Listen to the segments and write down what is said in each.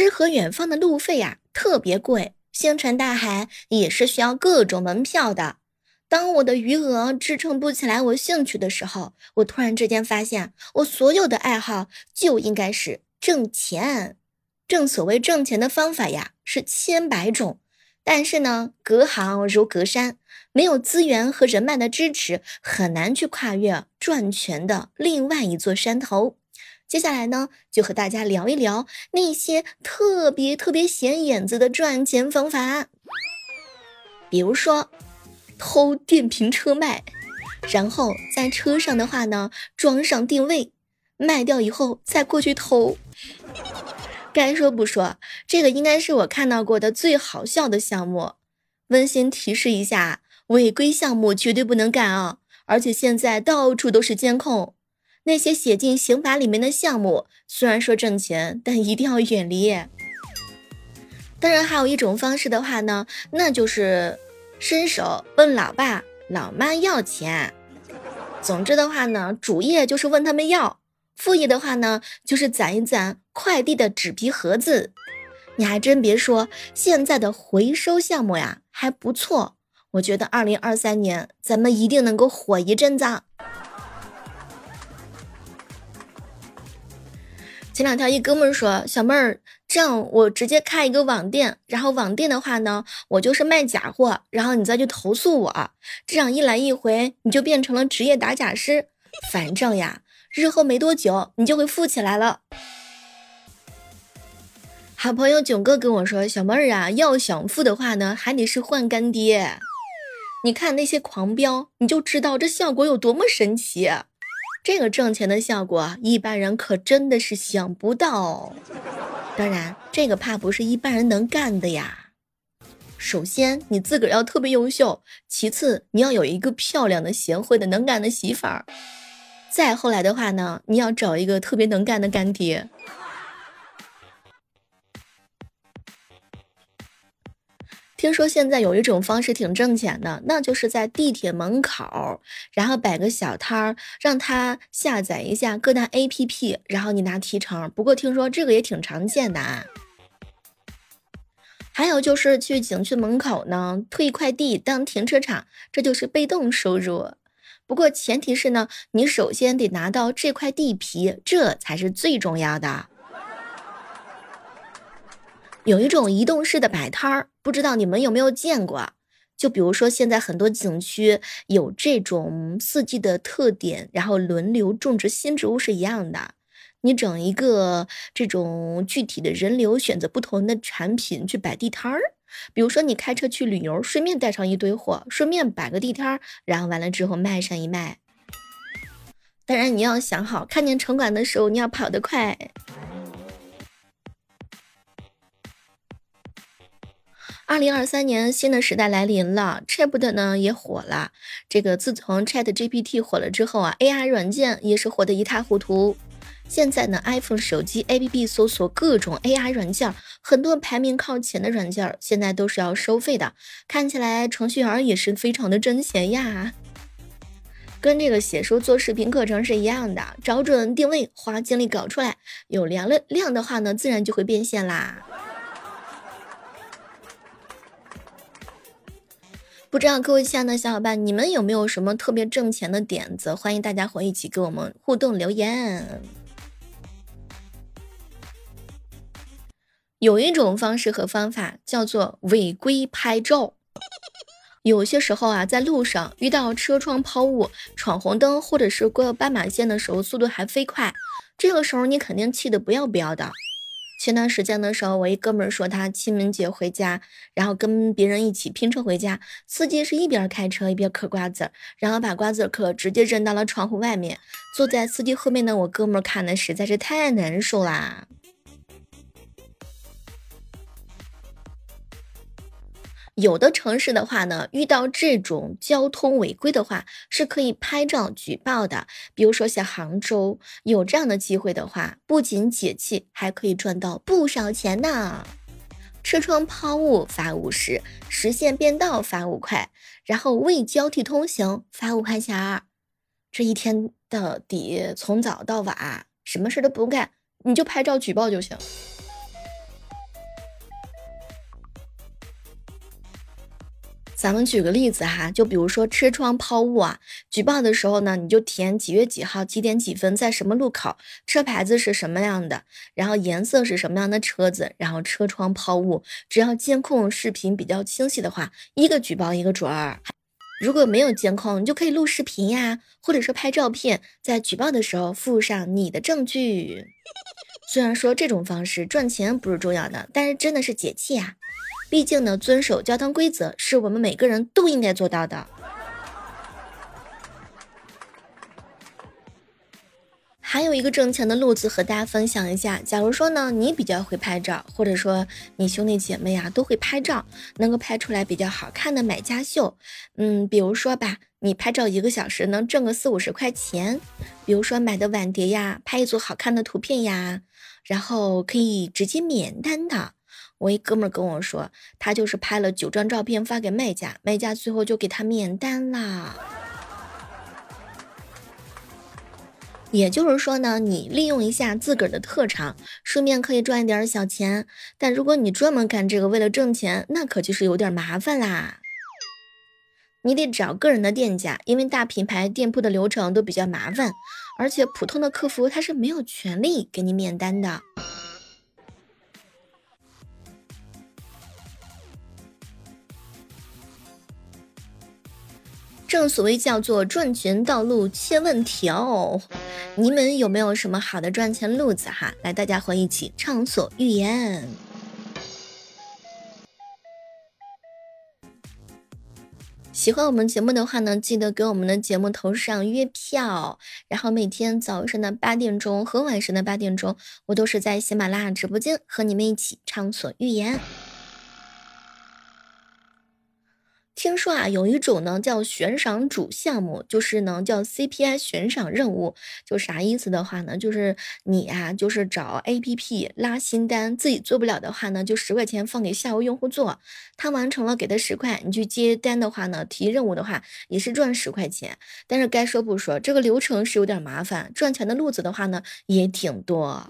诗和远方的路费呀特别贵，星辰大海也是需要各种门票的。当我的余额支撑不起来我兴趣的时候，我突然之间发现，我所有的爱好就应该是挣钱。正所谓挣钱的方法呀是千百种，但是呢，隔行如隔山，没有资源和人脉的支持，很难去跨越赚钱的另外一座山头。接下来呢，就和大家聊一聊那些特别特别显眼子的赚钱方法，比如说。偷电瓶车卖，然后在车上的话呢，装上定位，卖掉以后再过去偷。该说不说，这个应该是我看到过的最好笑的项目。温馨提示一下，违规项目绝对不能干啊！而且现在到处都是监控，那些写进刑法里面的项目，虽然说挣钱，但一定要远离。当然，还有一种方式的话呢，那就是。伸手问老爸老妈要钱，总之的话呢，主业就是问他们要；副业的话呢，就是攒一攒快递的纸皮盒子。你还真别说，现在的回收项目呀还不错，我觉得二零二三年咱们一定能够火一阵子。前两天一哥们说：“小妹儿，这样我直接开一个网店，然后网店的话呢，我就是卖假货，然后你再去投诉我，这样一来一回，你就变成了职业打假师。反正呀，日后没多久你就会富起来了。”好朋友囧哥跟我说：“小妹儿啊，要想富的话呢，还得是换干爹。你看那些狂飙，你就知道这效果有多么神奇。”这个挣钱的效果，一般人可真的是想不到。当然，这个怕不是一般人能干的呀。首先，你自个儿要特别优秀；其次，你要有一个漂亮的、贤惠的、能干的媳妇儿；再后来的话呢，你要找一个特别能干的干爹。听说现在有一种方式挺挣钱的，那就是在地铁门口，然后摆个小摊儿，让他下载一下各大 APP，然后你拿提成。不过听说这个也挺常见的啊。还有就是去景区门口呢，退快递当停车场，这就是被动收入。不过前提是呢，你首先得拿到这块地皮，这才是最重要的。有一种移动式的摆摊儿，不知道你们有没有见过？就比如说现在很多景区有这种四季的特点，然后轮流种植新植物是一样的。你整一个这种具体的人流，选择不同的产品去摆地摊儿。比如说你开车去旅游，顺便带上一堆货，顺便摆个地摊儿，然后完了之后卖上一卖。当然你要想好，看见城管的时候你要跑得快。二零二三年新的时代来临了，Chat 呢也火了。这个自从 Chat GPT 火了之后啊，AI 软件也是火得一塌糊涂。现在呢，iPhone 手机 APP 搜索各种 AI 软件，很多排名靠前的软件现在都是要收费的。看起来程序员也是非常的挣钱呀，跟这个写书做视频课程是一样的，找准定位，花精力搞出来，有量了量的话呢，自然就会变现啦。不知道各位亲爱的小伙伴，你们有没有什么特别挣钱的点子？欢迎大家伙一起跟我们互动留言。有一种方式和方法叫做违规拍照。有些时候啊，在路上遇到车窗抛物、闯红灯，或者是过斑马线的时候，速度还飞快，这个时候你肯定气得不要不要的。前段时间的时候，我一哥们儿说他清明节回家，然后跟别人一起拼车回家，司机是一边开车一边嗑瓜子儿，然后把瓜子儿壳直接扔到了窗户外面。坐在司机后面的我哥们儿看的实在是太难受啦。有的城市的话呢，遇到这种交通违规的话，是可以拍照举报的。比如说像杭州有这样的机会的话，不仅解气，还可以赚到不少钱呢。车窗抛物罚五十，实线变道罚五块，然后未交替通行罚五块钱儿。这一天的底从早到晚，什么事都不用干，你就拍照举报就行。咱们举个例子哈，就比如说车窗抛物啊，举报的时候呢，你就填几月几号几点几分在什么路口，车牌子是什么样的，然后颜色是什么样的车子，然后车窗抛物，只要监控视频比较清晰的话，一个举报一个准儿。如果没有监控，你就可以录视频呀，或者是拍照片，在举报的时候附上你的证据。虽然说这种方式赚钱不是重要的，但是真的是解气啊。毕竟呢，遵守交通规则是我们每个人都应该做到的。还有一个挣钱的路子和大家分享一下。假如说呢，你比较会拍照，或者说你兄弟姐妹呀都会拍照，能够拍出来比较好看的买家秀。嗯，比如说吧，你拍照一个小时能挣个四五十块钱。比如说买的碗碟呀，拍一组好看的图片呀，然后可以直接免单的。我一哥们跟我说，他就是拍了九张照片发给卖家，卖家最后就给他免单啦。也就是说呢，你利用一下自个儿的特长，顺便可以赚一点小钱。但如果你专门干这个为了挣钱，那可就是有点麻烦啦。你得找个人的店家，因为大品牌店铺的流程都比较麻烦，而且普通的客服他是没有权利给你免单的。正所谓叫做赚钱道路千万条，你们有没有什么好的赚钱路子哈？来，大家伙一起畅所欲言。喜欢我们节目的话呢，记得给我们的节目投上月票，然后每天早上的八点钟和晚上的八点钟，我都是在喜马拉雅直播间和你们一起畅所欲言。听说啊，有一种呢叫悬赏主项目，就是呢叫 CPI 悬赏任务，就啥意思的话呢，就是你啊，就是找 APP 拉新单，自己做不了的话呢，就十块钱放给下游用户做，他完成了给他十块，你去接单的话呢，提任务的话也是赚十块钱。但是该说不说，这个流程是有点麻烦，赚钱的路子的话呢也挺多。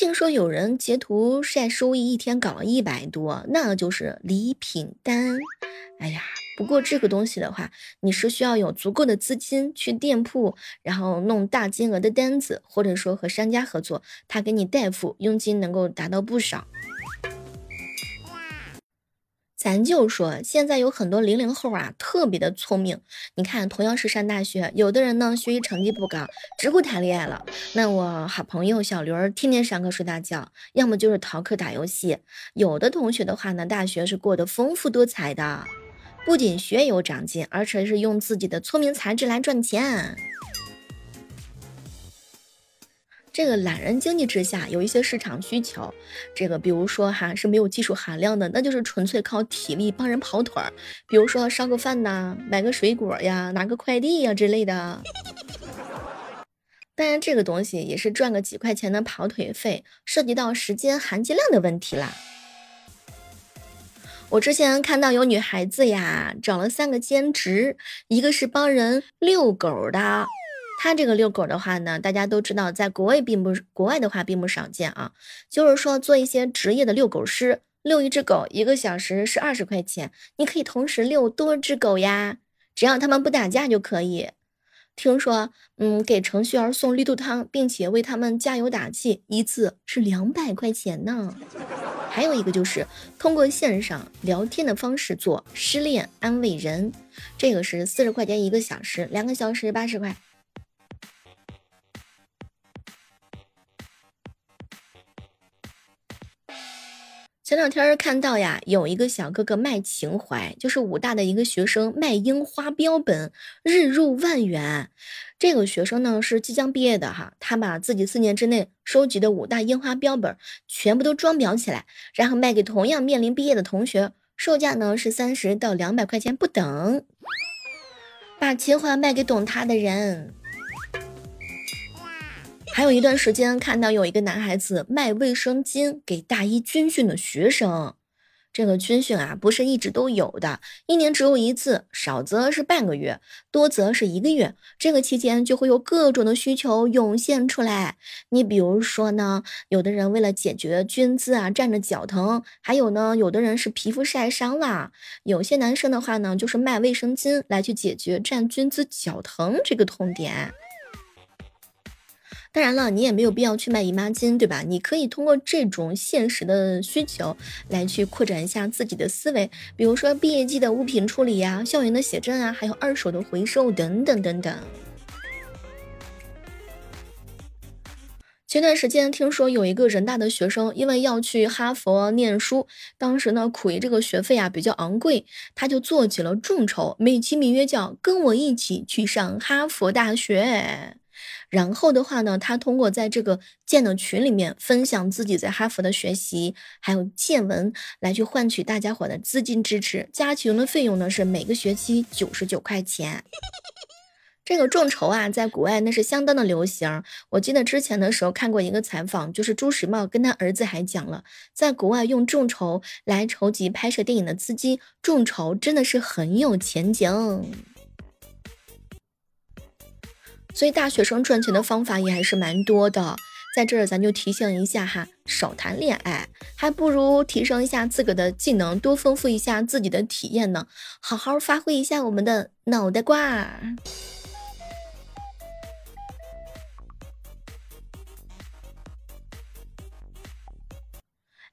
听说有人截图晒收益，一天搞了一百多，那就是礼品单。哎呀，不过这个东西的话，你是需要有足够的资金去店铺，然后弄大金额的单子，或者说和商家合作，他给你代付，佣金能够达到不少。咱就说，现在有很多零零后啊，特别的聪明。你看，同样是上大学，有的人呢学习成绩不高，只顾谈恋爱了。那我好朋友小刘儿，天天上课睡大觉，要么就是逃课打游戏。有的同学的话呢，大学是过得丰富多彩的，不仅学有长进，而且是用自己的聪明才智来赚钱。这个懒人经济之下，有一些市场需求，这个比如说哈是没有技术含量的，那就是纯粹靠体力帮人跑腿儿，比如说烧个饭呐，买个水果呀，拿个快递呀之类的。当然，这个东西也是赚个几块钱的跑腿费，涉及到时间含金量的问题啦。我之前看到有女孩子呀，找了三个兼职，一个是帮人遛狗的。他这个遛狗的话呢，大家都知道，在国外并不国外的话并不少见啊。就是说，做一些职业的遛狗师，遛一只狗一个小时是二十块钱，你可以同时遛多只狗呀，只要他们不打架就可以。听说，嗯，给程序员送绿豆汤，并且为他们加油打气，一次是两百块钱呢。还有一个就是通过线上聊天的方式做失恋安慰人，这个是四十块钱一个小时，两个小时八十块。前两天看到呀，有一个小哥哥卖情怀，就是武大的一个学生卖樱花标本，日入万元。这个学生呢是即将毕业的哈，他把自己四年之内收集的五大樱花标本全部都装裱起来，然后卖给同样面临毕业的同学，售价呢是三十到两百块钱不等。把情怀卖给懂他的人。还有一段时间，看到有一个男孩子卖卫生巾给大一军训的学生，这个军训啊，不是一直都有的，一年只有一次，少则是半个月，多则是一个月。这个期间就会有各种的需求涌现出来。你比如说呢，有的人为了解决军姿啊，站着脚疼；还有呢，有的人是皮肤晒伤了；有些男生的话呢，就是卖卫生巾来去解决站军姿脚疼这个痛点。当然了，你也没有必要去卖姨妈巾，对吧？你可以通过这种现实的需求来去扩展一下自己的思维，比如说毕业季的物品处理呀、校园的写真啊，还有二手的回收等等等等。前段时间听说有一个人大的学生，因为要去哈佛念书，当时呢苦于这个学费啊比较昂贵，他就做起了众筹，美其名曰叫“跟我一起去上哈佛大学”。然后的话呢，他通过在这个建的群里面分享自己在哈佛的学习，还有见闻，来去换取大家伙的资金支持。加群的费用呢是每个学期九十九块钱。这个众筹啊，在国外那是相当的流行。我记得之前的时候看过一个采访，就是朱时茂跟他儿子还讲了，在国外用众筹来筹集拍摄电影的资金，众筹真的是很有前景。所以大学生赚钱的方法也还是蛮多的，在这儿咱就提醒一下哈，少谈恋爱，还不如提升一下自个的技能，多丰富一下自己的体验呢，好好发挥一下我们的脑袋瓜。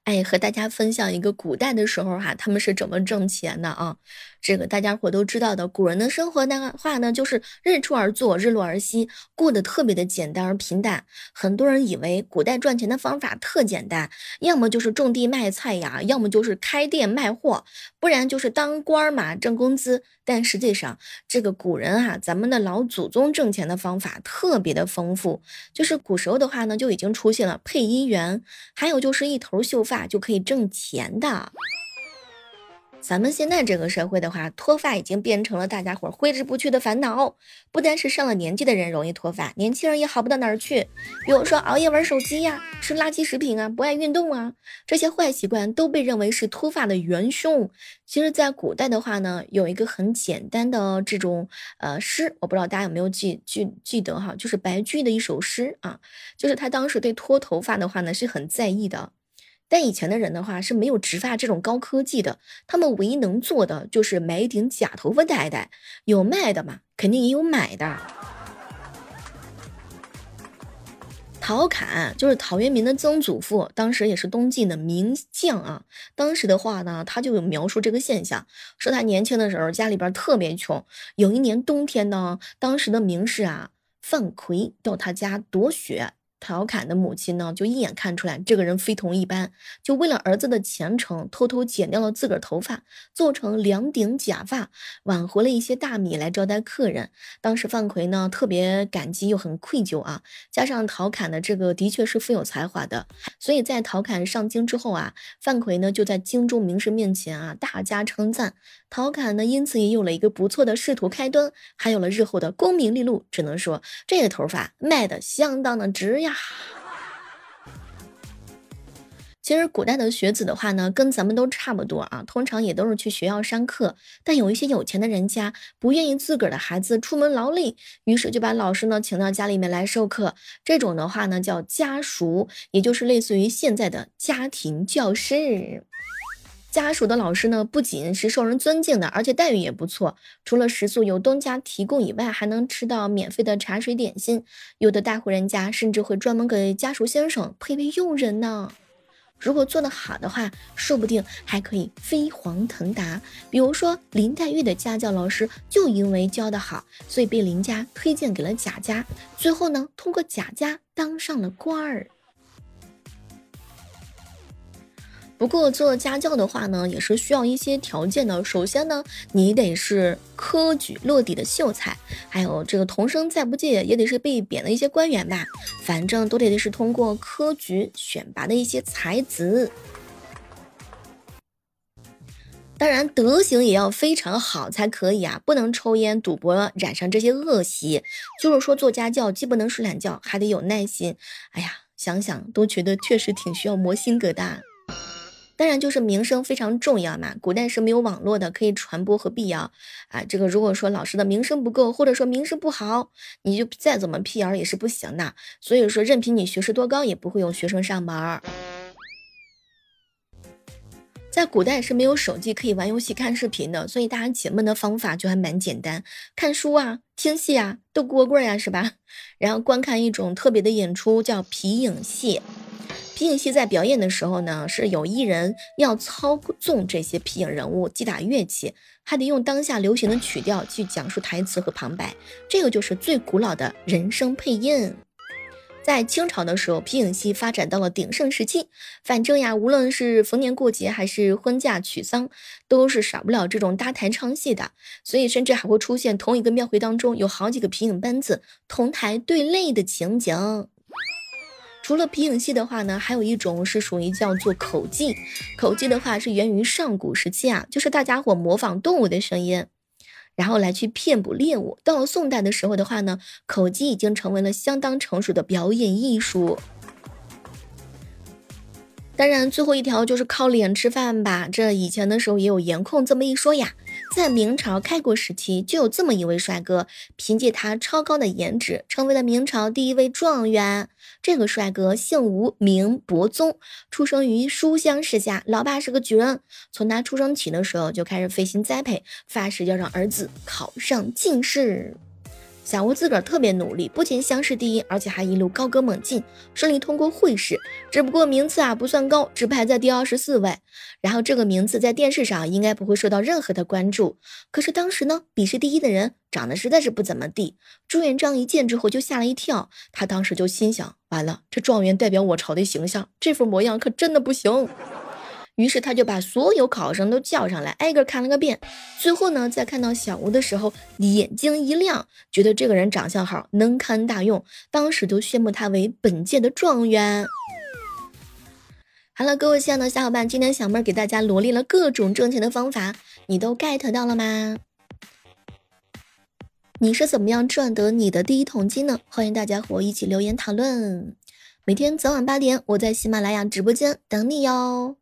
哎，和大家分享一个古代的时候哈，他们是怎么挣钱的啊？这个大家伙都知道的，古人的生活的话呢，就是日出而作，日落而息，过得特别的简单而平淡。很多人以为古代赚钱的方法特简单，要么就是种地卖菜呀，要么就是开店卖货，不然就是当官嘛挣工资。但实际上，这个古人哈，咱们的老祖宗挣钱的方法特别的丰富。就是古时候的话呢，就已经出现了配音员，还有就是一头秀发就可以挣钱的。咱们现在这个社会的话，脱发已经变成了大家伙挥之不去的烦恼。不单是上了年纪的人容易脱发，年轻人也好不到哪儿去。比如说熬夜玩手机呀，吃垃圾食品啊，不爱运动啊，这些坏习惯都被认为是脱发的元凶。其实，在古代的话呢，有一个很简单的这种呃诗，我不知道大家有没有记记记得哈，就是白居易的一首诗啊，就是他当时对脱头发的话呢是很在意的。但以前的人的话是没有植发这种高科技的，他们唯一能做的就是买一顶假头发戴戴，有卖的嘛，肯定也有买的。陶侃就是陶渊明的曾祖父，当时也是东晋的名将啊。当时的话呢，他就有描述这个现象，说他年轻的时候家里边特别穷，有一年冬天呢，当时的名士啊范奎到他家躲雪。陶侃的母亲呢，就一眼看出来这个人非同一般，就为了儿子的前程，偷偷剪掉了自个儿头发，做成两顶假发，挽回了一些大米来招待客人。当时范奎呢，特别感激又很愧疚啊。加上陶侃的这个的确是富有才华的，所以在陶侃上京之后啊，范奎呢就在京中名士面前啊大加称赞。陶侃呢，因此也有了一个不错的仕途开端，还有了日后的功名利禄。只能说这个头发卖的相当的值呀。其实古代的学子的话呢，跟咱们都差不多啊，通常也都是去学校上课。但有一些有钱的人家不愿意自个儿的孩子出门劳累，于是就把老师呢请到家里面来授课。这种的话呢叫家塾，也就是类似于现在的家庭教师。家属的老师呢，不仅是受人尊敬的，而且待遇也不错。除了食宿由东家提供以外，还能吃到免费的茶水点心。有的大户人家甚至会专门给家属先生配备佣人呢。如果做得好的话，说不定还可以飞黄腾达。比如说林黛玉的家教老师，就因为教得好，所以被林家推荐给了贾家，最后呢，通过贾家当上了官儿。不过做家教的话呢，也是需要一些条件的。首先呢，你得是科举落底的秀才，还有这个童生再不济也得是被贬的一些官员吧。反正都得是通过科举选拔的一些才子。当然，德行也要非常好才可以啊，不能抽烟、赌博，染上这些恶习。就是说，做家教既不能睡懒觉，还得有耐心。哎呀，想想都觉得确实挺需要磨心疙瘩。当然就是名声非常重要嘛。古代是没有网络的，可以传播和辟谣啊。这个如果说老师的名声不够，或者说名声不好，你就再怎么辟谣也是不行的。所以说，任凭你学识多高，也不会有学生上门。在古代是没有手机可以玩游戏、看视频的，所以大家解闷的方法就还蛮简单，看书啊、听戏啊、斗蝈蝈呀，是吧？然后观看一种特别的演出，叫皮影戏。皮影戏在表演的时候呢，是有艺人要操纵这些皮影人物，击打乐器，还得用当下流行的曲调去讲述台词和旁白，这个就是最古老的人声配音。在清朝的时候，皮影戏发展到了鼎盛时期。反正呀，无论是逢年过节还是婚嫁娶丧，都是少不了这种搭台唱戏的。所以，甚至还会出现同一个庙会当中有好几个皮影班子同台对擂的情景。除了皮影戏的话呢，还有一种是属于叫做口技。口技的话是源于上古时期啊，就是大家伙模仿动物的声音。然后来去骗捕猎物。到了宋代的时候的话呢，口技已经成为了相当成熟的表演艺术。当然，最后一条就是靠脸吃饭吧。这以前的时候也有颜控这么一说呀。在明朝开国时期，就有这么一位帅哥，凭借他超高的颜值，成为了明朝第一位状元。这个帅哥姓吴，名伯宗，出生于书香世家，老爸是个举人。从他出生起的时候，就开始费心栽培，发誓要让儿子考上进士。小吴自个儿特别努力，不仅乡试第一，而且还一路高歌猛进，顺利通过会试。只不过名次啊不算高，只排在第二十四位。然后这个名次在电视上应该不会受到任何的关注。可是当时呢，笔试第一的人长得实在是不怎么地。朱元璋一见之后就吓了一跳，他当时就心想：完了，这状元代表我朝的形象，这副模样可真的不行。于是他就把所有考生都叫上来，挨个看了个遍。最后呢，在看到小吴的时候，眼睛一亮，觉得这个人长相好，能堪大用，当时就宣布他为本届的状元。好了，各位亲爱的小伙伴，今天小妹给大家罗列了各种挣钱的方法，你都 get 到了吗？你是怎么样赚得你的第一桶金呢？欢迎大家和我一起留言讨论。每天早晚八点，我在喜马拉雅直播间等你哟。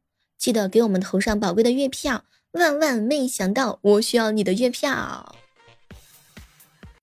记得给我们投上宝贵的月票，万万没想到，我需要你的月票。